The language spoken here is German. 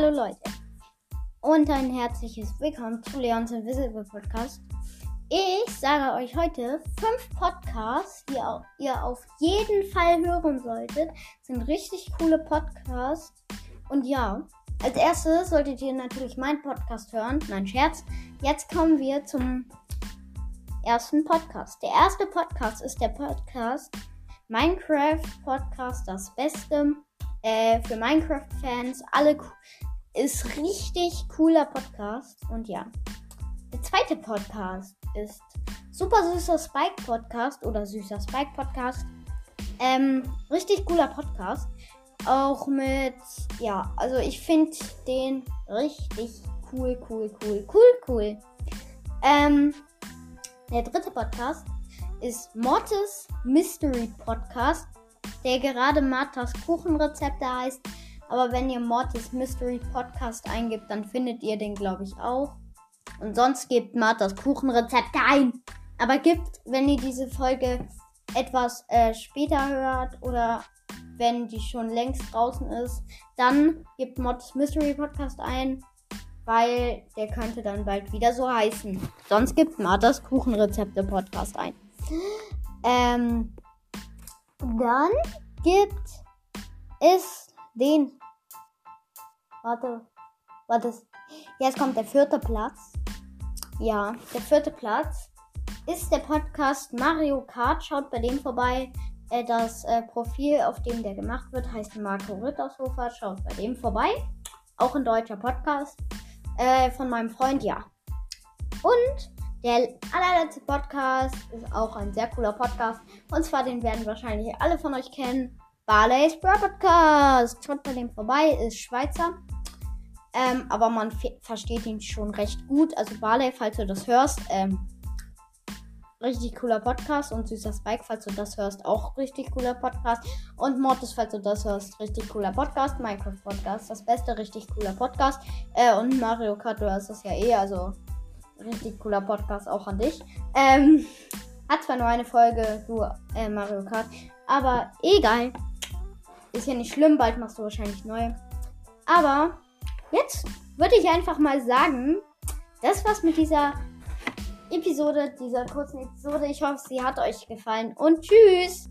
Hallo Leute und ein herzliches Willkommen zu Leons Invisible Podcast. Ich sage euch heute fünf Podcasts, die ihr auf jeden Fall hören solltet. Das sind richtig coole Podcasts. Und ja, als erstes solltet ihr natürlich meinen Podcast hören. Nein, Scherz. Jetzt kommen wir zum ersten Podcast. Der erste Podcast ist der Podcast Minecraft Podcast, das Beste äh, für Minecraft-Fans. Alle ist richtig cooler Podcast. Und ja, der zweite Podcast ist Super Süßer Spike Podcast oder Süßer Spike Podcast. Ähm, richtig cooler Podcast. Auch mit, ja, also ich finde den richtig cool, cool, cool, cool, cool. Ähm, der dritte Podcast ist Mortis Mystery Podcast der gerade Marthas Kuchenrezepte heißt. Aber wenn ihr Mortis Mystery Podcast eingibt, dann findet ihr den, glaube ich, auch. Und sonst gebt Marthas Kuchenrezepte ein. Aber gibt, wenn ihr diese Folge etwas äh, später hört oder wenn die schon längst draußen ist, dann gebt Mortis Mystery Podcast ein, weil der könnte dann bald wieder so heißen. Sonst gibt Marthas Kuchenrezepte Podcast ein. Ähm, dann gibt es den. Warte, warte. Jetzt kommt der vierte Platz. Ja, der vierte Platz ist der Podcast Mario Kart. Schaut bei dem vorbei. Äh, das äh, Profil, auf dem der gemacht wird, heißt Marco Rittershofer. Schaut bei dem vorbei. Auch ein deutscher Podcast. Äh, von meinem Freund, ja. Und der allerletzte Podcast ist auch ein sehr cooler Podcast. Und zwar, den werden wahrscheinlich alle von euch kennen. Barley's Bro Podcast. Schaut bei dem vorbei, ist Schweizer. Ähm, aber man versteht ihn schon recht gut. Also Barley, falls du das hörst, ähm, richtig cooler Podcast. Und Süßer Spike, falls du das hörst, auch richtig cooler Podcast. Und Mortis, falls du das hörst, richtig cooler Podcast. Minecraft Podcast, das beste, richtig cooler Podcast. Äh, und Mario Kart, du hast das ja eh, also richtig cooler Podcast auch an dich. Ähm, hat zwar nur eine Folge, du, äh, Mario Kart, aber egal. Ist ja nicht schlimm, bald machst du wahrscheinlich neue. Aber jetzt würde ich einfach mal sagen, das war's mit dieser Episode, dieser kurzen Episode. Ich hoffe, sie hat euch gefallen und tschüss!